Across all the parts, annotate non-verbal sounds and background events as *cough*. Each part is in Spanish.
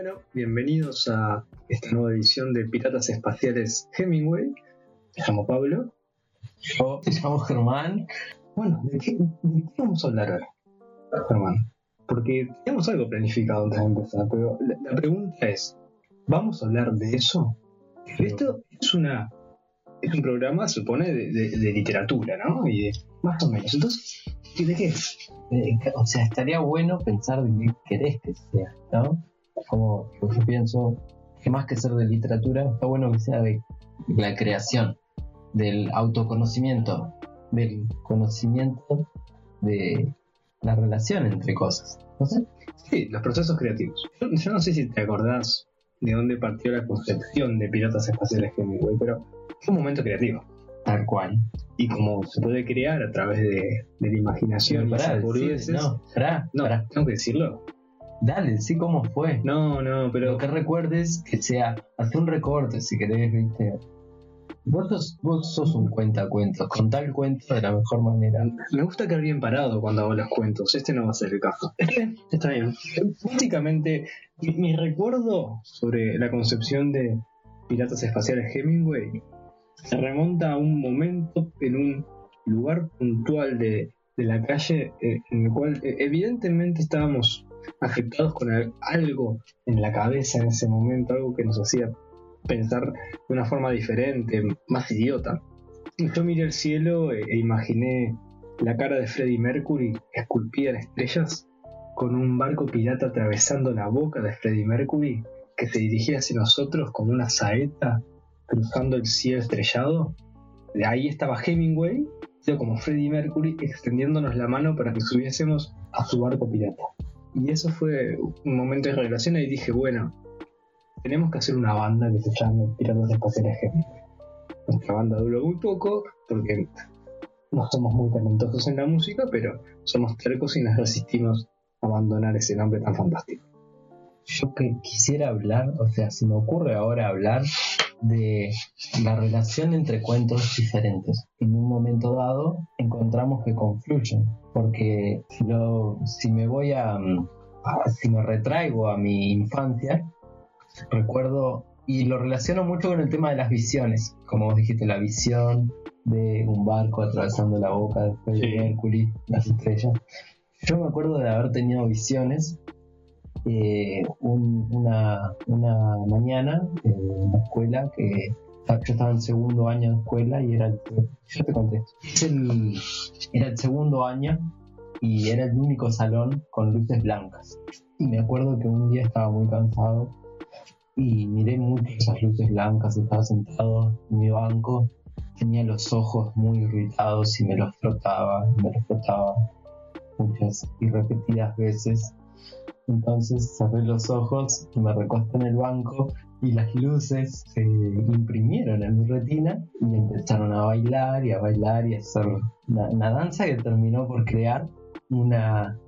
Bueno, bienvenidos a esta nueva edición de Piratas Espaciales Hemingway. Me llamo Pablo. Yo me llamo Germán. Bueno, ¿de qué, de qué vamos a hablar ahora, Germán? Porque teníamos algo planificado antes de empezar, pero la, la pregunta es, ¿vamos a hablar de eso? Esto es una es un programa, supone, de, de- de literatura, ¿no? Y de, más o menos. Entonces, ¿y ¿de qué es? Eh, o sea, estaría bueno pensar de qué querés que sea, ¿no? Como yo pienso que más que ser de literatura, está bueno que sea de la creación, del autoconocimiento, del conocimiento de la relación entre cosas. No sé. Sí, los procesos creativos. Yo, no sé si te acordás de dónde partió la concepción de Piratas Espaciales Hemingway, pero fue un momento creativo. Tal cual. Y como se puede crear a través de, de la imaginación y Pará, esas decí- boludeces- no, pará, No, pará. tengo que decirlo. Dale, sí, cómo fue. No, no, pero Lo que recuerdes que sea, hace un recorte si querés, viste. Vos sos, vos sos un cuentacuentos, contá el cuento de la mejor manera. me gusta quedar bien parado cuando hago los cuentos. Este no va a ser el caso. *laughs* Está bien. Básicamente, mi, mi recuerdo sobre la concepción de Piratas Espaciales Hemingway se remonta a un momento en un lugar puntual de, de la calle eh, en el cual eh, evidentemente estábamos afectados con al- algo en la cabeza en ese momento, algo que nos hacía pensar de una forma diferente, más idiota. Yo miré el cielo e, e imaginé la cara de Freddie Mercury esculpida en estrellas, con un barco pirata atravesando la boca de Freddie Mercury, que se dirigía hacia nosotros como una saeta cruzando el cielo estrellado. De ahí estaba Hemingway, como Freddie Mercury, extendiéndonos la mano para que subiésemos a su barco pirata. Y eso fue un momento de revelación y dije, bueno, tenemos que hacer una banda que se llame Piratas Espaciales Hemingway. Nuestra banda duró muy poco porque no somos muy talentosos en la música, pero somos tercos y nos resistimos a abandonar ese nombre tan fantástico. Yo que quisiera hablar, o sea, se me ocurre ahora hablar de la relación entre cuentos diferentes. En un momento dado encontramos que confluyen, porque si, lo, si me voy a, mm, a- si me retraigo a mi infancia, recuerdo y lo relaciono mucho con el tema de las visiones, como vos dijiste, la visión de un barco atravesando la boca de Freddie Sí. Mercury, las estrellas. Yo me acuerdo de haber tenido visiones eh, un- una, una mañana eh, en la escuela que yo estaba en segundo año de escuela y era el, yo te conté Es el- era el segundo año y era el único salón con luces blancas. Y me acuerdo que un día estaba muy cansado y miré mucho esas luces blancas estaba sentado en mi banco tenía los ojos muy irritados y me los frotaba me los frotaba muchas y repetidas veces entonces cerré los ojos me recosté en el banco y las luces se imprimieron en mi retina y empezaron a bailar y a bailar y a hacer una, una danza que terminó por crear una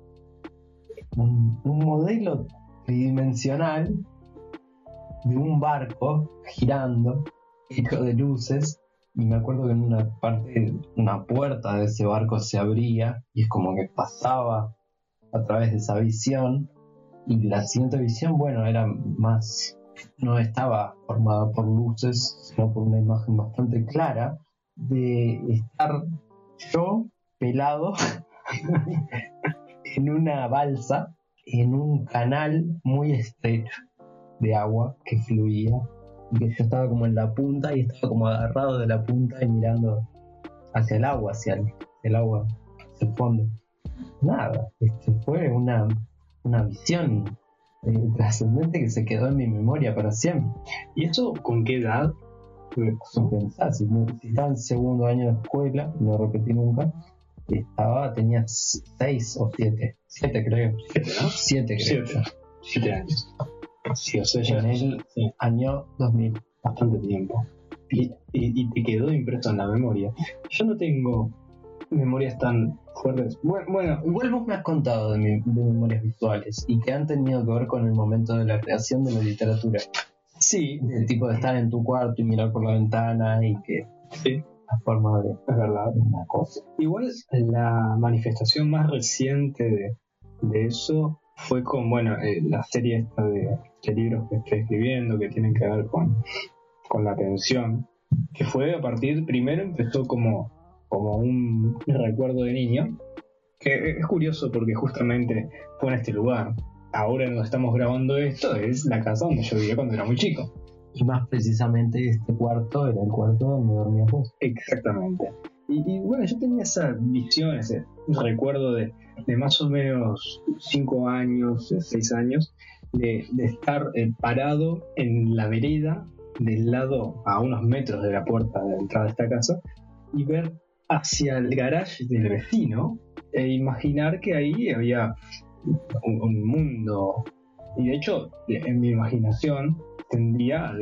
un, un modelo tridimensional de un barco girando hecho de luces. Y me acuerdo que en una parte una puerta de ese barco se abría y es como que pasaba a través de esa visión y la siguiente visión, bueno, era más, no estaba formada por luces, sino por una imagen bastante clara de estar yo pelado *laughs* en una balsa, en un canal muy estrecho de agua que fluía y que yo estaba como en la punta y estaba como agarrado de la punta y mirando hacia el agua, hacia el, el agua, hacia el fondo. Nada, este, fue una, una visión eh, trascendente que se quedó en mi memoria para siempre. ¿Y eso con qué edad? Sin pensar, si, estaba en segundo año de escuela, no repetí nunca, estaba, tenía seis o siete, siete creo, Siete, ¿no? siete creo. Siete. Siete años. Sí, o sea, ya En el sí, año 2000. bastante tiempo. Y, y- y te quedó impreso en la memoria. Yo no tengo memorias tan fuertes. Bueno, bueno Igual vos me has contado de, mi- de memorias visuales y que han tenido que ver con el momento de la creación de la literatura. sí, El tipo de estar en tu cuarto y mirar por la ventana y que sí, la forma de es verdad. una cosa. Igual la manifestación más reciente de, de eso fue con, bueno, eh, la serie esta de, de libros que estoy escribiendo que tienen que ver con, con la pensión, que fue a partir, primero empezó como, como un recuerdo de niño, que es curioso porque justamente fue en este lugar. Ahora donde estamos grabando esto es la casa donde yo vivía cuando era muy chico. Y más precisamente este cuarto era el cuarto donde dormías vos. Exactamente. Y, y bueno, yo tenía esa visión, ese recuerdo de, de más o menos 5 años, 6 años, de, de estar eh, parado en la vereda del lado a unos metros de la puerta de entrada de esta casa y ver hacia el garage del vecino e imaginar que ahí había un, un mundo. Y de hecho, en mi imaginación tendría,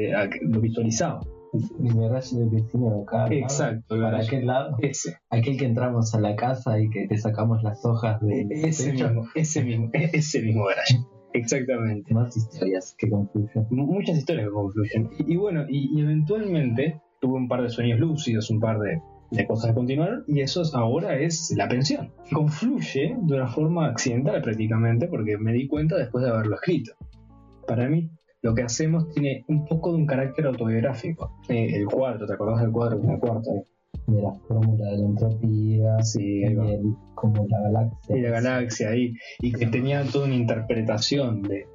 lo visualizaba. El garage del vecino de acá. Exacto, el ¿Para aquel lado? Ese, Aquel que entramos a la casa y que te sacamos las hojas de ese techo. mismo, ese mismo, ese mismo garage. Exactamente. Más historias que confluyen. Muchas historias que confluyen. Y, y bueno, y, y eventualmente tuve un par de sueños lúcidos, un par de, de cosas que continuaron, y eso es- ahora es la pensión. Confluye de una forma accidental prácticamente, porque me di cuenta después de haberlo escrito. Para mí, lo que hacemos tiene un poco de un carácter autobiográfico. Eh, el cuadro, ¿te acordás del cuadro el cuarto? De la fórmula de la entropía. Sí, y el- como la galaxia. Y la galaxia ahí, y que tenía toda una interpretación de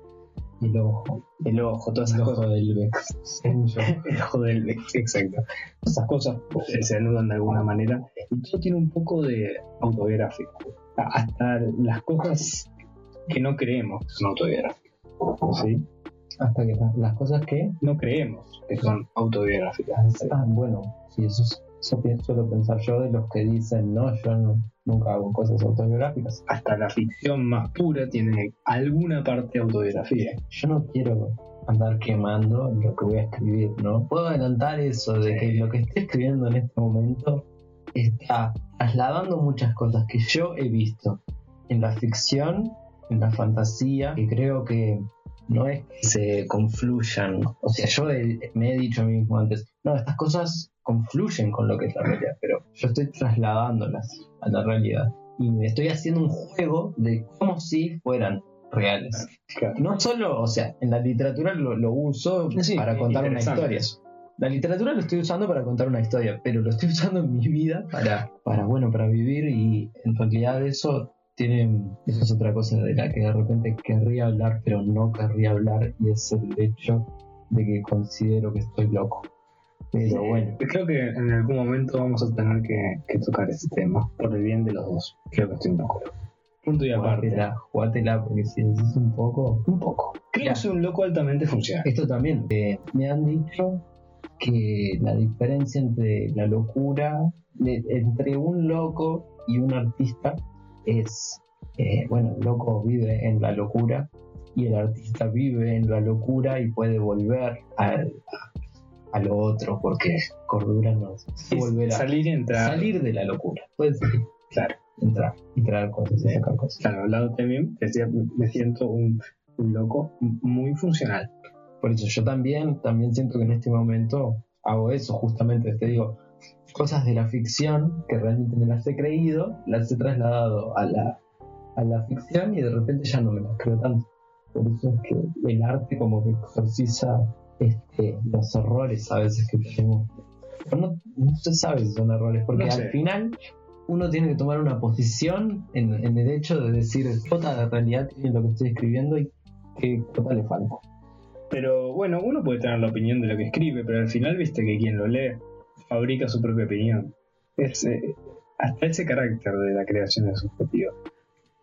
El ojo. el ojo, todas El esas ojo cosas. del Vex. *laughs* El ojo del exacto. Esas cosas eh, se anudan de alguna manera y todo tiene un poco de autobiográfico. Hasta las cosas que no creemos que son autobiográficas. ¿sí? Hasta que las, cosas que. No creemos que son autobiográficas. Ah, bueno, sí, eso, es- eso suelo pensar yo de los que dicen, no, yo no, nunca hago cosas autobiográficas. Hasta la ficción más pura tiene alguna parte de autobiografía. Yo no quiero andar quemando lo que voy a escribir, ¿no? Puedo adelantar eso de que lo que estoy escribiendo en este momento está trasladando muchas cosas que yo he visto en la ficción, en la fantasía, que creo que no es que se confluyan. O sea, yo me he dicho a mí mismo antes, no, estas cosas confluyen con lo que es la realidad, pero yo estoy trasladándolas a la realidad. Y me estoy haciendo un juego de como si fueran reales. Claro. No solo, o sea, en la literatura lo, lo uso Sí, para contar una historia. La literatura lo estoy usando para contar una historia, pero lo estoy usando en mi vida para, para bueno, para vivir y en realidad eso tiene, eso es otra cosa de la que de repente querría hablar, pero no querría hablar y es el hecho de que considero que estoy loco. Pero bueno, Creo que en algún momento vamos a tener que, que tocar ese tema por el bien de los dos. Creo que estoy de acuerdo. Punto y aparte. jugátela, jugátela, porque si decís un poco, Un poco. Creo que soy un loco altamente funcional. Esto también, eh, me han dicho que la diferencia entre la locura, de- entre un loco y un artista es, eh, bueno, el loco vive en la locura y el artista vive en la locura y puede volver al- a, lo otro porque cordura no es Es volver a salir y entrar. salir de la locura. Salir, Claro. entrar y traer cosas sacar cosas. Claro, al lado también decía, me siento un, un loco muy funcional. Por eso yo también, también siento que en este momento hago eso, justamente te digo, cosas de la ficción que realmente me las he creído, las he trasladado a la, a la ficción y de repente ya no me las creo tanto. Por eso es que el arte como que exorciza este, los errores a veces que tenemos. Pero no, no se sabe si son errores, porque No sé. al final uno tiene que tomar una posición en, en el hecho de decir, cuota de realidad tiene lo que estoy escribiendo y qué cuota le falta. Pero bueno, uno puede tener la opinión de lo que escribe, pero al final viste que quien lo lee fabrica su propia opinión. Es eh, hasta ese carácter de la creación es subjetivo.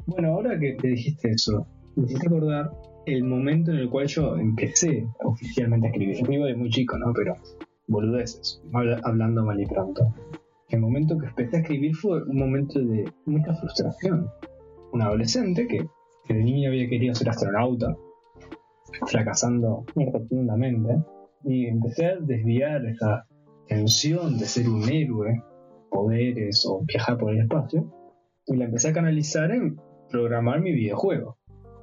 Bueno, ahora que te dijiste eso, me hiciste acordar el momento en el cual yo empecé oficialmente a escribir. Yo escribo de muy chico, ¿no? Pero boludeces, habla- hablando mal y pronto. El momento que empecé a escribir fue un momento de mucha frustración. Un adolescente que, que de niño había querido ser astronauta, fracasando rotundamente, y empecé a desviar esa tensión de ser un héroe, poderes o viajar por el espacio, y la empecé a canalizar en programar mi videojuego,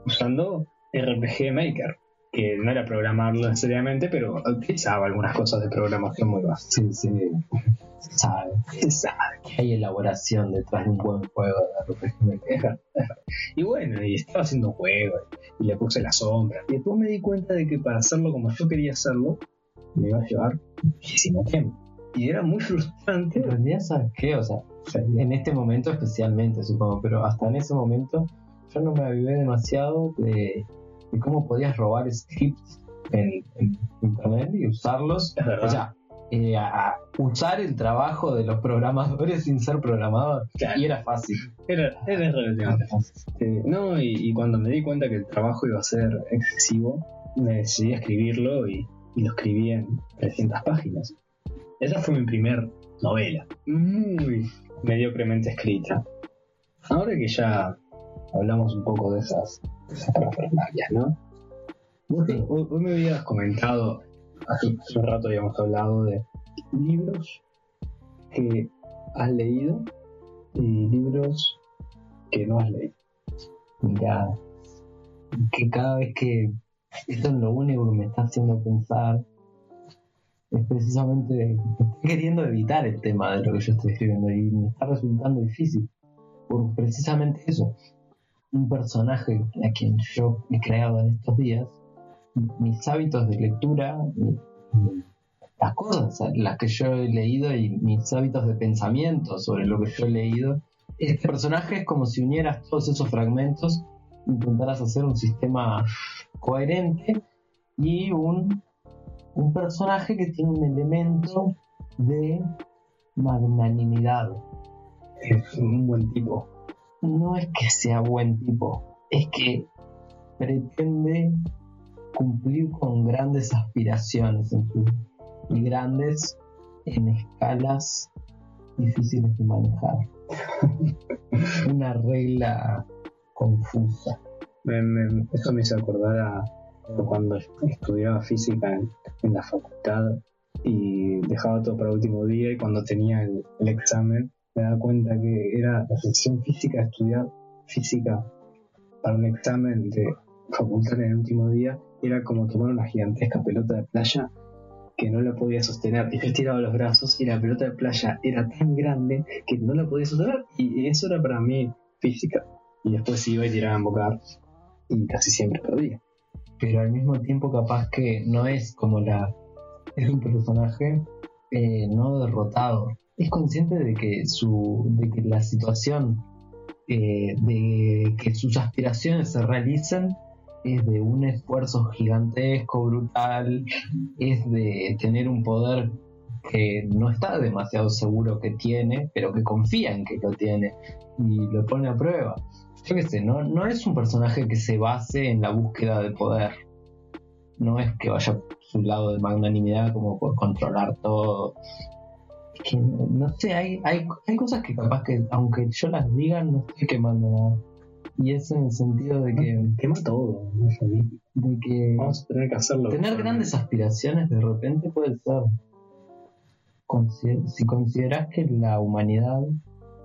usando RPG Maker. que no era programarlo necesariamente, pero utilizaba algunas cosas de programación muy básicas. Sí, sí. Se sabe. Se sabe. Hay elaboración detrás de un buen juego de RPG. Y bueno, y estaba haciendo juegos y le puse la sombra. Y después me di cuenta de que para hacerlo como yo quería hacerlo, me iba a llevar muchísimo tiempo. Y era muy frustrante. En realidad, ¿sabes qué? O sea, en este momento especialmente, supongo, pero hasta en ese momento yo no me avivé demasiado de, de cómo podías robar scripts en, en internet y usarlos. O sea, eh, a, usar el trabajo de los programadores *laughs* sin ser programador. Claro. Y era fácil. Era, era relativamente fácil. Eh, no, y, y cuando me di cuenta que el trabajo iba a ser excesivo, me decidí a escribirlo y, y lo escribí en 300 páginas. Esa fue mi primer novela, muy mediocremente escrita. Ahora que ya hablamos un poco de esas, esas ¿no? Vos, vos me habías comentado, hace un rato habíamos hablado de libros que has leído y libros que no has leído. Mira, que cada vez que esto es lo único que me está haciendo pensar es precisamente estoy queriendo evitar el tema de lo que yo estoy escribiendo y me está resultando difícil por precisamente eso un personaje a quien yo he creado en estos días mis hábitos de lectura las cosas las que yo he leído y mis hábitos de pensamiento sobre lo que yo he leído este personaje es como si unieras todos esos fragmentos, intentaras hacer un sistema coherente y un, un personaje que tiene un elemento de magnanimidad. Es un buen tipo. No es que sea buen tipo, es que pretende cumplir con grandes aspiraciones y grandes en escalas difíciles de manejar. *laughs* Una regla confusa. Me- me- eso me hizo acordar a cuando estudiaba física en, la facultad y dejaba todo para el último día y cuando tenía el examen me daba cuenta que era la sección física estudiar física para un examen de facultad en el último día era como tomar una gigantesca pelota de playa que no la podía sostener y yo estiraba los brazos y la pelota de playa era tan grande que no la podía sostener y eso era para mí física y después iba y tiraba en bocar y casi siempre perdía. pero al mismo tiempo capaz que no es como la *laughs* es un personaje eh, no derrotado es consciente de que su de que la situación eh, de que sus aspiraciones se realicen es de un esfuerzo gigantesco brutal es de tener un poder que no está demasiado seguro que tiene pero que confía en que lo tiene y lo pone a prueba yo qué sé, no, no es un personaje que se base en la búsqueda de poder. No es que vaya por su lado de magnanimidad como por controlar todo. Que, no sé, hay, hay, hay cosas que capaz que, aunque yo las diga, no estoy quemando nada. Y es en el sentido de que, Quema todo, no de que Vamos a tener que hacerlo. tener grandes aspiraciones de repente puede ser. Si consideras que la humanidad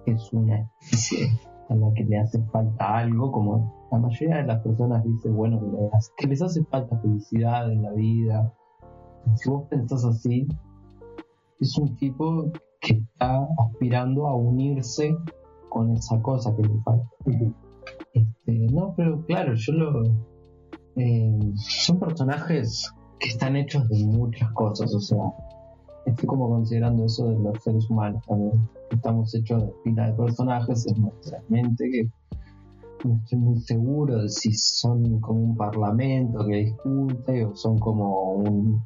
es una especie a la que le hace falta algo, como la mayoría de las personas dicen, bueno, que les hace falta felicidad en la vida. Si vos pensás así, es un tipo que está aspirando a unirse con esa cosa que le falta. Este, no, pero claro, yo lo. eh, son personajes que están hechos de muchas cosas, o sea, estoy como considerando eso de los seres humanos también. Estamos hechos de pila de personajes en nuestra mente que no estoy muy seguro de si son como un parlamento que discute o son como un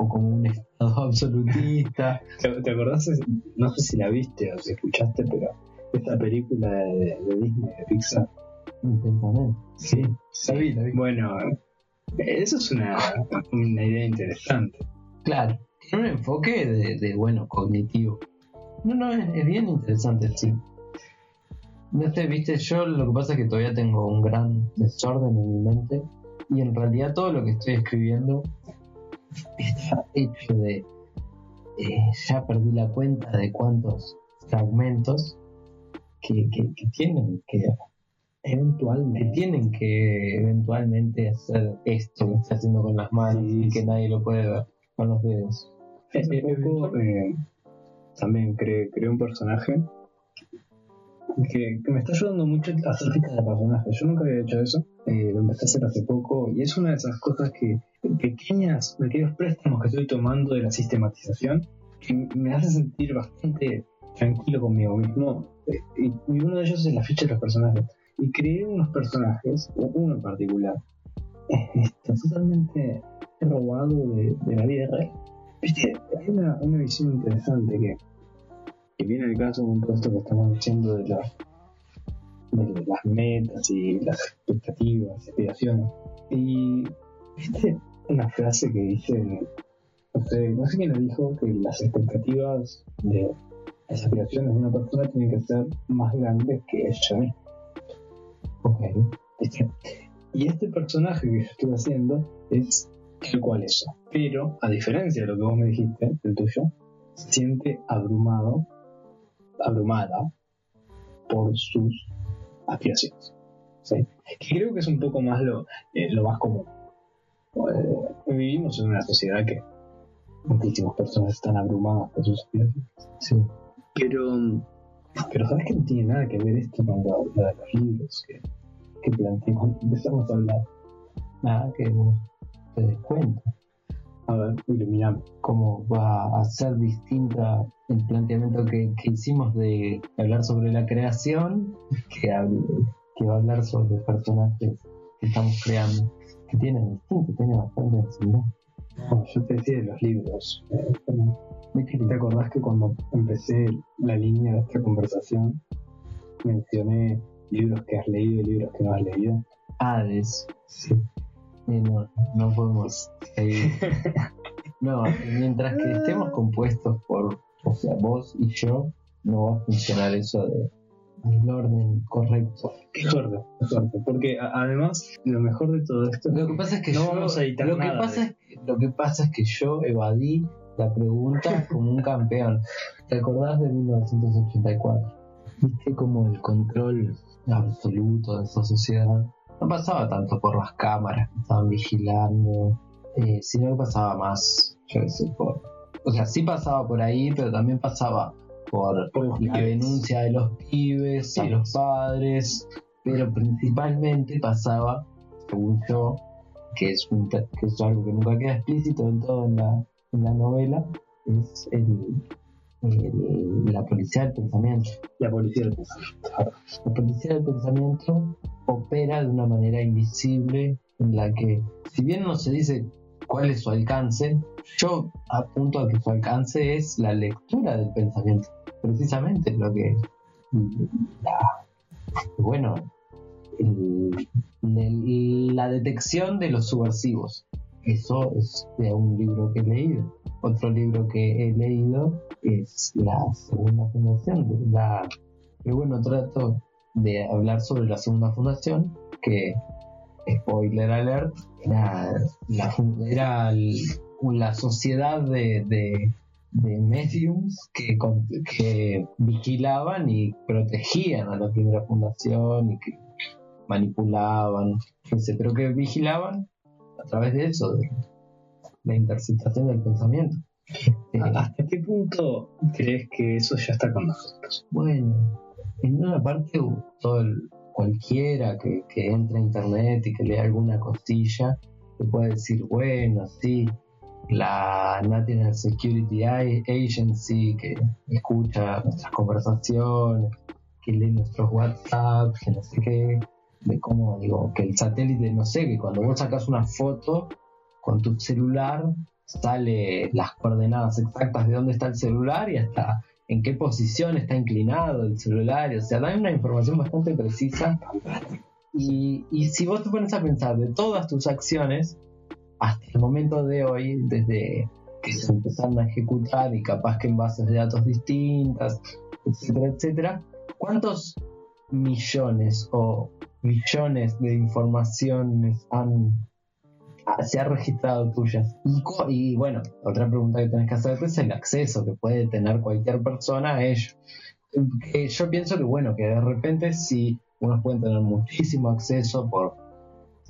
o como un estado *laughs* absolutista. ¿Te, te acordás? No sé si la viste o si escuchaste, pero esta película de, de Disney, de Pixar. Intensamente. Sí, La vi, la vi. Bueno, eso es una, una idea interesante. Claro, tiene un enfoque de, de, bueno, cognitivo. No, no, es, es bien interesante, sí. No sé, viste, yo lo que pasa es que todavía tengo un gran desorden en mi mente y en realidad todo lo que estoy escribiendo está hecho de... eh, ya perdí la cuenta de cuántos fragmentos que, que, que tienen, que Eventualmente. tienen que eventualmente hacer esto que está haciendo con las manos Sí, y que sí. nadie lo puede ver con los dedos. Poco eh, también creé, creé un personaje que, que me está ayudando mucho a hacer fichas de personajes. Yo nunca había hecho eso, eh, lo empecé a hacer hace poco y es una de esas cosas que, pequeñas, pequeños préstamos que estoy tomando de la sistematización, que me hace sentir bastante tranquilo conmigo mismo. Eh, Y, y uno de ellos es la ficha de los personajes. Y creé unos personajes, uno en particular, eh, está totalmente robado de, de la vida real. Viste, hay una, una visión interesante que, que viene al caso con todo esto que estamos diciendo de, la- las metas y las expectativas, aspiraciones. Y viste una frase que dice, no sé, no sé quién lo dijo, que las expectativas de las aspiraciones de una persona tienen que ser más grandes que ella misma. Ok. Y este personaje que yo estuve haciendo es tal cual eso. Pero, a diferencia de lo que vos me dijiste, el tuyo, se siente abrumado, abrumada por sus aspiraciones. ¿sí? Que creo que es un poco más lo, eh, lo más común. Eh, vivimos en una sociedad que muchísimas personas están abrumadas por sus aspiraciones. Sí. Pero, pero sabes que no tiene nada que ver esto con lo, lo de los libros que, que planteé cuando empezamos a hablar. Nada que vos te des cuenta. A ver, iluminame. cómo va a ser distinta el planteamiento que, que hicimos de hablar sobre la creación que, hab- que va a hablar sobre personajes que estamos creando que tienen distinto, tienen bastante enseñanza. Bueno, yo te decía de los libros. eh, ¿de qué ¿Te acordás que cuando empecé la línea de esta conversación mencioné libros que has leído y libros que no has leído? Hades, Sí. Eh, no, no podemos seguir. *laughs* No, mientras que estemos compuestos por, o sea, vos y yo, no va a funcionar eso de el orden correcto. Qué suerte, qué suerte. Porque a- además, lo mejor de todo esto Lo que pasa es que No yo, vamos a editar lo que nada pasa de- es que, lo que pasa es que yo evadí la pregunta *laughs* como un campeón. ¿Te acordás de 1984? Viste como el control absoluto de esa sociedad no pasaba tanto por las cámaras que estaban vigilando, eh, sino que pasaba más, yo qué sé, por, o sea, sí pasaba por ahí, pero también pasaba por Por los la pibes. denuncia de los pibes, Sí. los padres, pero principalmente pasaba, según yo, que es, un, que es algo que nunca queda explícito del todo en la, en la novela, es el, el- la policía del pensamiento. la policía del pensamiento. La policía del pensamiento opera de una manera invisible en la que, si bien no se dice cuál es su alcance, yo apunto a que su alcance es la lectura del pensamiento. Precisamente lo que... La, bueno, la detección de los subversivos. Eso es de un libro que he leído. Otro libro que he leído es la segunda fundación la y bueno, trato de hablar sobre la segunda fundación, que, spoiler alert, era la, era el- la sociedad de, de, de mediums que, que vigilaban y protegían a la primera fundación y que manipulaban, pero que vigilaban a través de eso, de la interceptación del pensamiento. ¿Hasta qué punto crees que eso ya está con nosotros? Bueno, en una parte u- todo el- cualquiera que, que entre a internet y que lea alguna cosilla te puede decir, bueno, sí, la National Security Agency que escucha nuestras conversaciones, que lee nuestros WhatsApp, que no sé qué, de cómo digo, que el satélite, no sé, que cuando vos sacas una foto con tu celular, sale las coordenadas exactas de dónde está el celular y hasta en qué posición está inclinado el celular, o sea, da una información bastante precisa. Y, y si vos te pones a pensar de todas tus acciones, hasta el momento de hoy, desde que se empezaron a ejecutar y capaz que en bases de datos distintas, etcétera, etcétera, ¿cuántos millones o millones de informaciones han se ha registrado tuyas. Y, bueno, otra pregunta que tenés que hacerte es el acceso que puede tener cualquier persona a ello. Yo pienso que bueno, que de repente si unos pueden tener muchísimo acceso por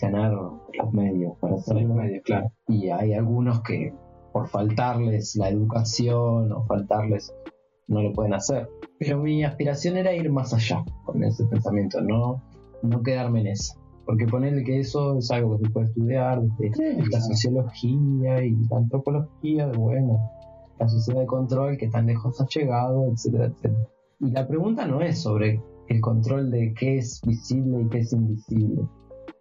ganar los medios para hacerlo. medios, claro. Y hay algunos que por faltarles la educación o faltarles no lo pueden hacer. Pero mi aspiración era ir más allá con ese pensamiento, no, no quedarme en eso. Porque ponerle que eso es algo que se puede estudiar, desde la claro. sociología y la antropología, de bueno, la sociedad de control, que tan lejos ha llegado, etcétera, etcétera. Y la pregunta no es sobre el control de qué es visible y qué es invisible.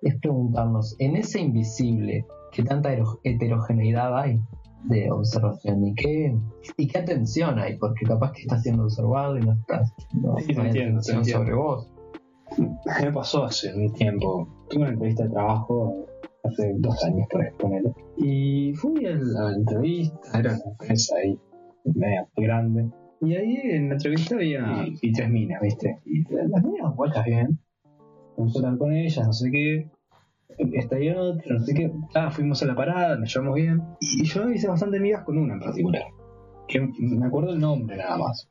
Es preguntarnos, en ese invisible, ¿qué tanta heterogeneidad hay de observación? ¿Y qué, y qué atención hay? Porque capaz que estás siendo observado y no estás no, Sí, no hay entiendo, te atención entiendo. sobre vos. Me pasó hace un tiempo. Tuve una entrevista de trabajo hace dos años, por exponerlo. Y fui a la, entrevista, era una empresa ahí, media grande. Y ahí en la entrevista había y tres minas, ¿viste? Y las minas vueltas bien. Puse a hablar con ellas, no sé qué. Esta y otra, no sé qué. Ah, fuimos a la parada, nos llevamos bien. Y yo hice bastante amigas con una en particular. Que me acuerdo el nombre nada más.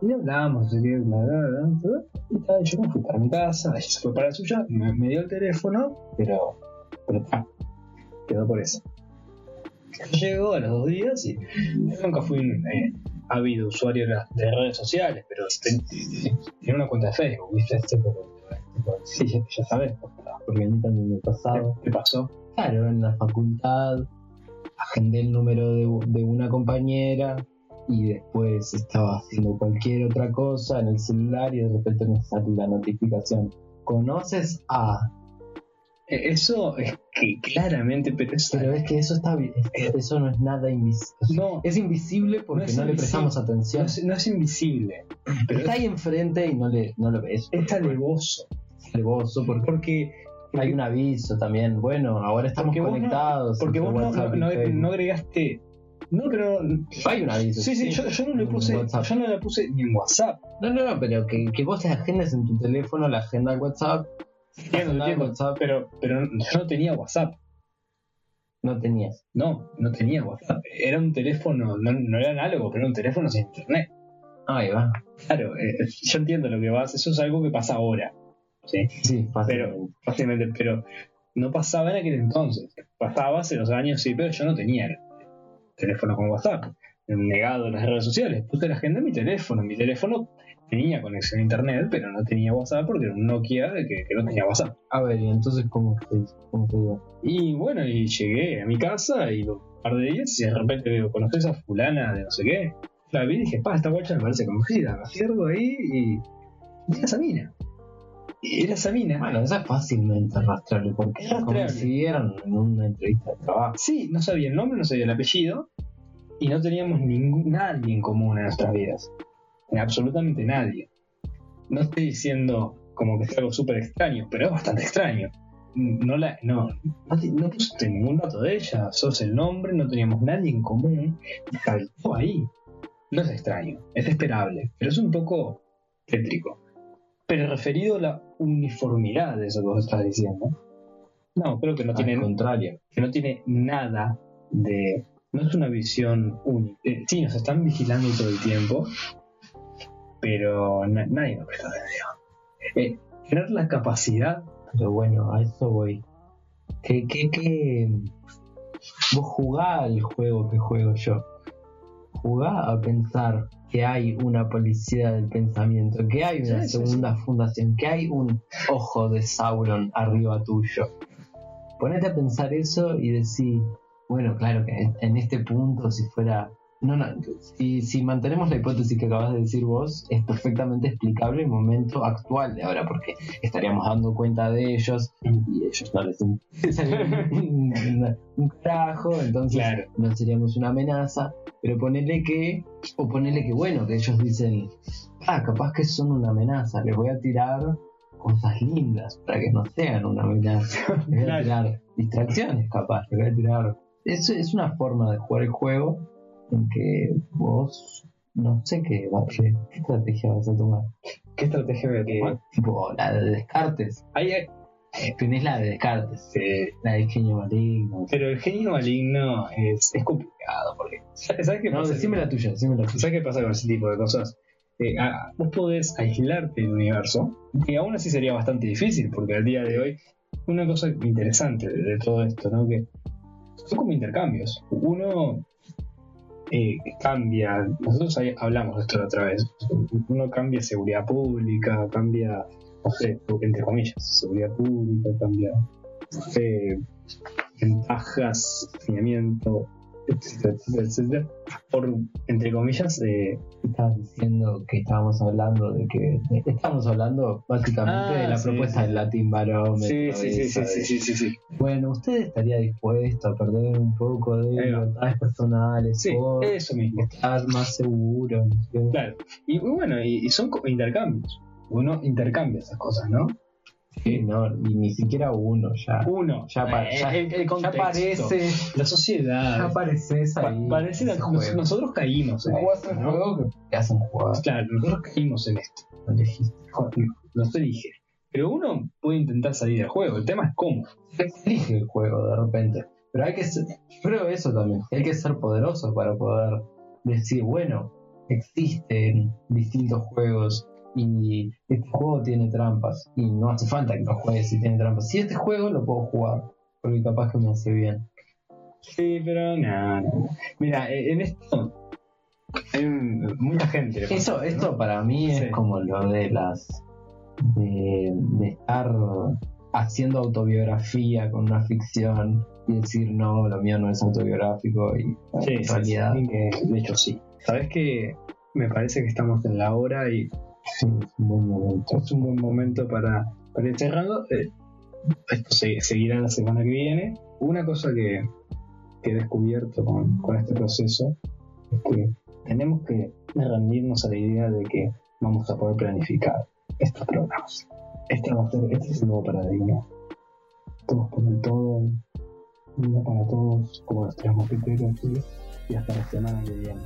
Y hablábamos, sé qué, bla, bla. Y tal, yo me fui para mi casa, ella se fue para la suya, me, me dio el teléfono, pero, pero quedó por eso. Llegó a los dos días y yo nunca fui un eh, ávido usuario de, las- de redes sociales, pero ten- tenía una cuenta de Facebook, ¿viste? Este, sí, ya, ya sabes, Porque a mí también me pasaba. ¿qué pasó? Claro, en la facultad agendé el número de, de una compañera y después estaba haciendo cualquier otra cosa en el celular y de repente me sale la notificación. ¿Conoces a? Eh, Eso es que claramente, pero eso Pero es que eso está que eso no es nada invisible. no, Es invisible porque No le prestamos no atención. es, no es invisible, pero Está ahí enfrente y no le no lo ves. es alevoso. Alevoso porque Porque hay un aviso también. Bueno, ahora estamos Porque vos no- conectados. Porque vos no agregaste. No, pero. Hay un aviso. Sí, sí, yo, yo no le en puse. Yo no le puse ni en WhatsApp. No, no, no, pero que, que vos te agendes en tu teléfono la agenda del WhatsApp. Entiendo, entiendo, WhatsApp Pero, pero yo no tenía WhatsApp. no tenías. No, no tenía WhatsApp. Era un teléfono, no, no era análogo, pero era un teléfono sin internet. Ahí va. Claro, eh, yo entiendo lo que vas. Eso es algo que pasa ahora. Sí, Sí, pero fácilmente. fácilmente, pero no pasaba en aquel entonces. Pasaba hace los años, sí, pero yo no tenía teléfono con WhatsApp. Negado en las redes sociales. Puse la agenda en mi teléfono. Mi teléfono tenía conexión a internet, pero no tenía WhatsApp porque era un Nokia que, que no tenía WhatsApp. A ver, y entonces, ¿cómo hizo? ¿Cómo dio? Y bueno, y llegué a mi casa y un par de días y de repente digo, ¿conoces a fulana de no sé qué? La vi y dije, pa, esta guacha me parece conocida. Me cierro ahí y... y esa mina. Era esa mina. Bueno, eso es fácilmente rastreable porque Es rastreable. coincidieron en una entrevista de trabajo. Sí, no sabía el nombre, no sabía el apellido y no teníamos ningún, nadie en común en nuestras vidas. Absolutamente nadie. No estoy diciendo como que sea algo súper extraño, pero es bastante extraño. No, la, no, no, te- no pusiste ningún dato de ella, sos el nombre, no teníamos nadie en común y saltó ahí. No es extraño, es esperable, pero es un poco tétrico. Pero referido a la uniformidad de eso que vos estás diciendo, no, creo que no tiene contrario. que no tiene nada de. No es una visión única. Eh, sí, nos están vigilando todo el tiempo, pero na- nadie nos presta atención. Eh, tener la capacidad. Pero bueno, a eso voy. Que, que, que vos jugá al juego que juego yo. Jugá a pensar que hay una policía del pensamiento, que hay una Sí, sí, segunda fundación, que hay un ojo de Sauron arriba tuyo. Ponete a pensar eso y decir, bueno, claro que en este punto, si fuera. No, no, si, si mantenemos la hipótesis que acabas de decir vos, es perfectamente explicable el momento actual de ahora, porque estaríamos dando cuenta de ellos y ellos no les *laughs* un, carajo, entonces Claro. no seríamos una amenaza, pero ponele que, o ponele que bueno, que ellos dicen, ah, capaz que son una amenaza, les voy a tirar cosas lindas para que no sean una amenaza, *laughs* les voy a tirar distracciones capaz, les voy a tirar... Es, es una forma de jugar el juego en que vos no sé qué, qué, estrategia vas a tomar. ¿Qué estrategia voy a tomar? Tipo, la de descartes. Ahí hay- Tenés la de descartes, eh, la de genio maligno. pero el genio maligno es, es complicado porque. ¿Sabes qué No, pasa? decime la tuya, decime la tuya. ¿Sabes qué pasa con ese tipo de cosas? eh, ah, vos podés aislarte del universo, y aún así sería bastante difícil, porque al día de hoy, una cosa interesante de, de todo esto, ¿no? Que son como intercambios. Uno eh, cambia, nosotros hablamos de esto la otra vez, uno cambia seguridad pública, cambia, no sé, entre comillas, seguridad pública, cambia ventajas, saneamiento, etcétera, por, entre comillas, eh, Estabas diciendo que estábamos hablando de que. Estamos hablando básicamente Ah, de la sí, propuesta sí. del Latin Barometer. sí, sí, sí, sí, sí, sí. Bueno, ¿usted estaría dispuesto a perder un poco de libertades personales Sí, por eso mismo. estar más seguro? Claro. Y, bueno, y, y son intercambios. Uno intercambia esas cosas, ¿no? Sí, no, y ni siquiera uno ya. Uno, Ya pa- eh, ya- el, el Ya contexto, parece. la sociedad. Ya apareces Pa- ahí. parece la- nos- nosotros caímos en esto, un ¿no? juego que te hacen jugar. Claro, nosotros caímos en esto. no elegiste. No se dije. Pero uno puede intentar salir del juego. El tema es cómo. Se elige el juego de repente. Pero hay que ser, yo creo eso también. Hay que ser poderoso para poder decir, bueno, existen distintos juegos y este juego tiene trampas. Y no hace falta que lo juegues si tiene trampas. Si este juego lo puedo jugar, porque capaz que me hace bien. Sí, pero no, no. Mira, eh, en esto hay un- mucha gente. pasa, Eso, ¿no? esto para mí es como lo de las. De, de estar haciendo autobiografía con una ficción y decir, no, lo mío no es autobiográfico y Sí, en realidad. sí, que de hecho sí. Sabes que me parece que estamos en la hora y Sí, es un buen momento. es un buen momento para, para ir. Eh, esto se- seguirá la semana que viene. Una cosa que, he descubierto con, con este proceso es que tenemos que rendirnos a la idea de que vamos a poder planificar estos programas. Este, va a ser, este es el nuevo paradigma. Todos por el todo, uno para todos, como los tres mosqueteros, y hasta la semana que viene.